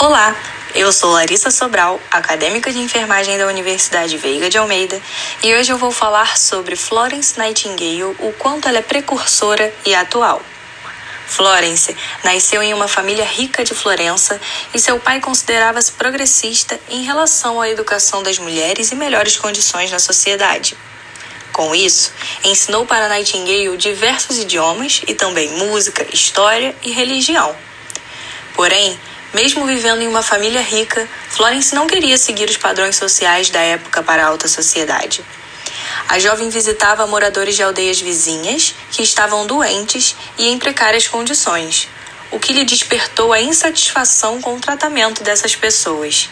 Olá, eu sou Larissa Sobral, acadêmica de enfermagem da Universidade Veiga de Almeida, e hoje eu vou falar sobre Florence Nightingale, o quanto ela é precursora e atual. Florence nasceu em uma família rica de Florença e seu pai considerava-se progressista em relação à educação das mulheres e melhores condições na sociedade. Com isso, ensinou para Nightingale diversos idiomas e também música, história e religião. Porém, mesmo vivendo em uma família rica, Florence não queria seguir os padrões sociais da época para a alta sociedade. A jovem visitava moradores de aldeias vizinhas que estavam doentes e em precárias condições, o que lhe despertou a insatisfação com o tratamento dessas pessoas.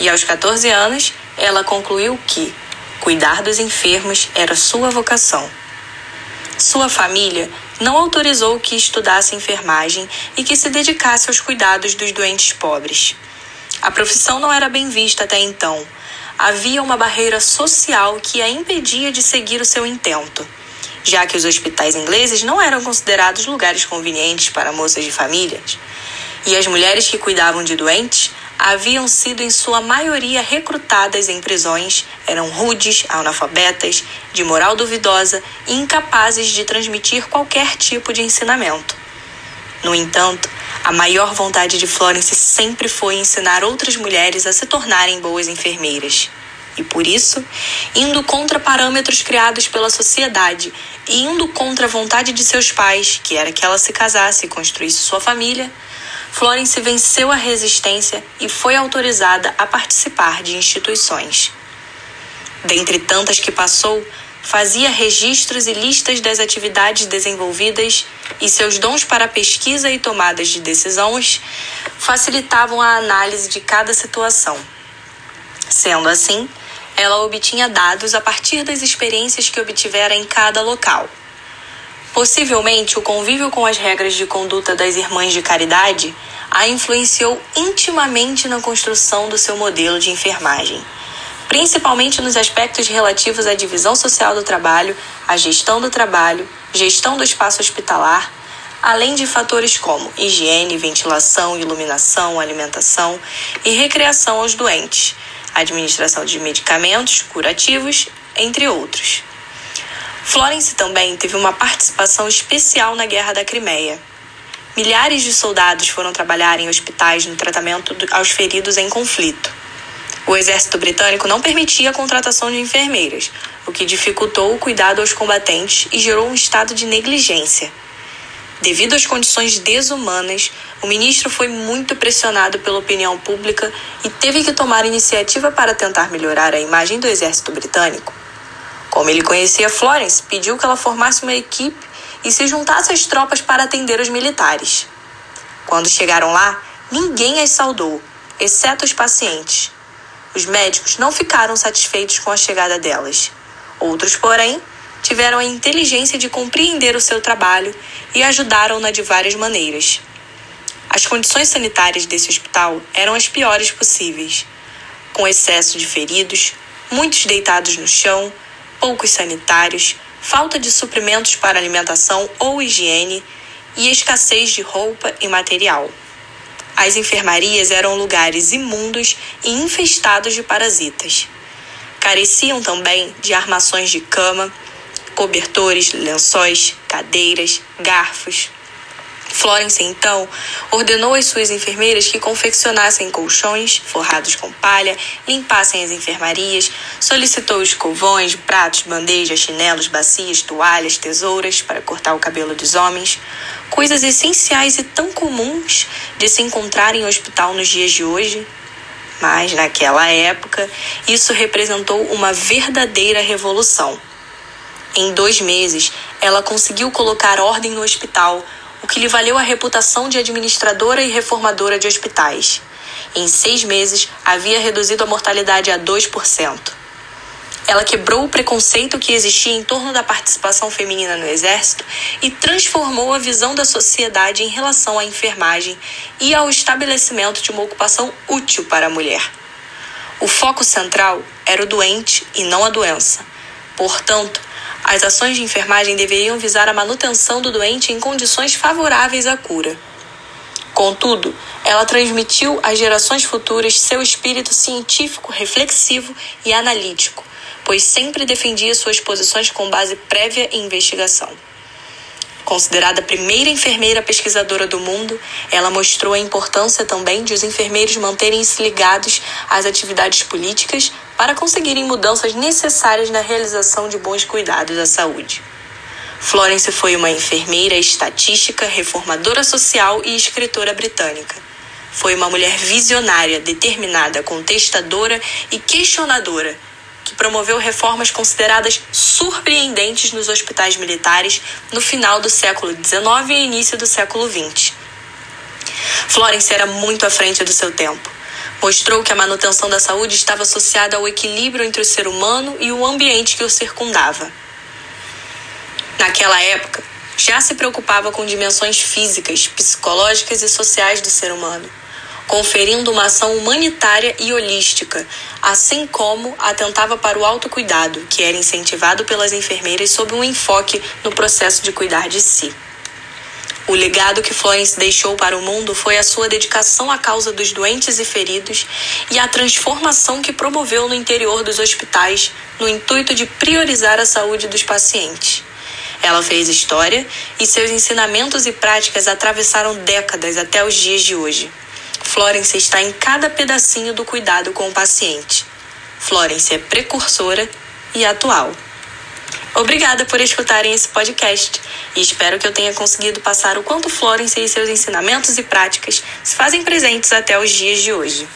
E aos 14 anos, ela concluiu que cuidar dos enfermos era sua vocação. Sua família não autorizou que estudasse enfermagem e que se dedicasse aos cuidados dos doentes pobres. A profissão não era bem vista até então. Havia uma barreira social que a impedia de seguir o seu intento, já que os hospitais ingleses não eram considerados lugares convenientes para moças de famílias. E as mulheres que cuidavam de doentes haviam sido em sua maioria recrutadas em prisões, eram rudes, analfabetas, de moral duvidosa e incapazes de transmitir qualquer tipo de ensinamento. No entanto, a maior vontade de Florence sempre foi ensinar outras mulheres a se tornarem boas enfermeiras. E por isso, indo contra parâmetros criados pela sociedade e indo contra a vontade de seus pais, que era que ela se casasse e construísse sua família, Florence venceu a resistência e foi autorizada a participar de instituições. Dentre tantas que passou, fazia registros e listas das atividades desenvolvidas e seus dons para pesquisa e tomadas de decisões facilitavam a análise de cada situação. Sendo assim, ela obtinha dados a partir das experiências que obtivera em cada local. Possivelmente, o convívio com as regras de conduta das irmãs de caridade a influenciou intimamente na construção do seu modelo de enfermagem, principalmente nos aspectos relativos à divisão social do trabalho, à gestão do trabalho, gestão do espaço hospitalar, além de fatores como higiene, ventilação, iluminação, alimentação e recreação aos doentes, administração de medicamentos curativos, entre outros. Florence também teve uma participação especial na Guerra da Crimeia. Milhares de soldados foram trabalhar em hospitais no tratamento aos feridos em conflito. O exército britânico não permitia a contratação de enfermeiras, o que dificultou o cuidado aos combatentes e gerou um estado de negligência. Devido às condições desumanas, o ministro foi muito pressionado pela opinião pública e teve que tomar iniciativa para tentar melhorar a imagem do exército britânico. Como ele conhecia Florence, pediu que ela formasse uma equipe e se juntasse às tropas para atender os militares. Quando chegaram lá, ninguém as saudou, exceto os pacientes. Os médicos não ficaram satisfeitos com a chegada delas. Outros, porém, tiveram a inteligência de compreender o seu trabalho e ajudaram-na de várias maneiras. As condições sanitárias desse hospital eram as piores possíveis, com excesso de feridos, muitos deitados no chão, poucos sanitários, falta de suprimentos para alimentação ou higiene e escassez de roupa e material. As enfermarias eram lugares imundos e infestados de parasitas. Careciam também de armações de cama, cobertores, lençóis, cadeiras, garfos, Florence, então, ordenou às suas enfermeiras que confeccionassem colchões forrados com palha, limpassem as enfermarias, solicitou escovões, pratos, bandejas, chinelos, bacias, toalhas, tesouras para cortar o cabelo dos homens, coisas essenciais e tão comuns de se encontrar em hospital nos dias de hoje. Mas, naquela época, isso representou uma verdadeira revolução. Em dois meses, ela conseguiu colocar ordem no hospital o que lhe valeu a reputação de administradora e reformadora de hospitais. Em seis meses, havia reduzido a mortalidade a 2%. Ela quebrou o preconceito que existia em torno da participação feminina no Exército e transformou a visão da sociedade em relação à enfermagem e ao estabelecimento de uma ocupação útil para a mulher. O foco central era o doente e não a doença. Portanto, as ações de enfermagem deveriam visar a manutenção do doente em condições favoráveis à cura. Contudo, ela transmitiu às gerações futuras seu espírito científico, reflexivo e analítico, pois sempre defendia suas posições com base prévia em investigação. Considerada a primeira enfermeira pesquisadora do mundo, ela mostrou a importância também de os enfermeiros manterem-se ligados às atividades políticas para conseguirem mudanças necessárias na realização de bons cuidados à saúde. Florence foi uma enfermeira estatística, reformadora social e escritora britânica. Foi uma mulher visionária, determinada, contestadora e questionadora que promoveu reformas consideradas surpreendentes nos hospitais militares no final do século XIX e início do século XX. Florence era muito à frente do seu tempo. Mostrou que a manutenção da saúde estava associada ao equilíbrio entre o ser humano e o ambiente que o circundava. Naquela época, já se preocupava com dimensões físicas, psicológicas e sociais do ser humano conferindo uma ação humanitária e holística, assim como atentava para o autocuidado, que era incentivado pelas enfermeiras sob um enfoque no processo de cuidar de si. O legado que Florence deixou para o mundo foi a sua dedicação à causa dos doentes e feridos e a transformação que promoveu no interior dos hospitais no intuito de priorizar a saúde dos pacientes. Ela fez história e seus ensinamentos e práticas atravessaram décadas até os dias de hoje. Florence está em cada pedacinho do cuidado com o paciente. Florence é precursora e atual. Obrigada por escutarem esse podcast e espero que eu tenha conseguido passar o quanto Florence e seus ensinamentos e práticas se fazem presentes até os dias de hoje.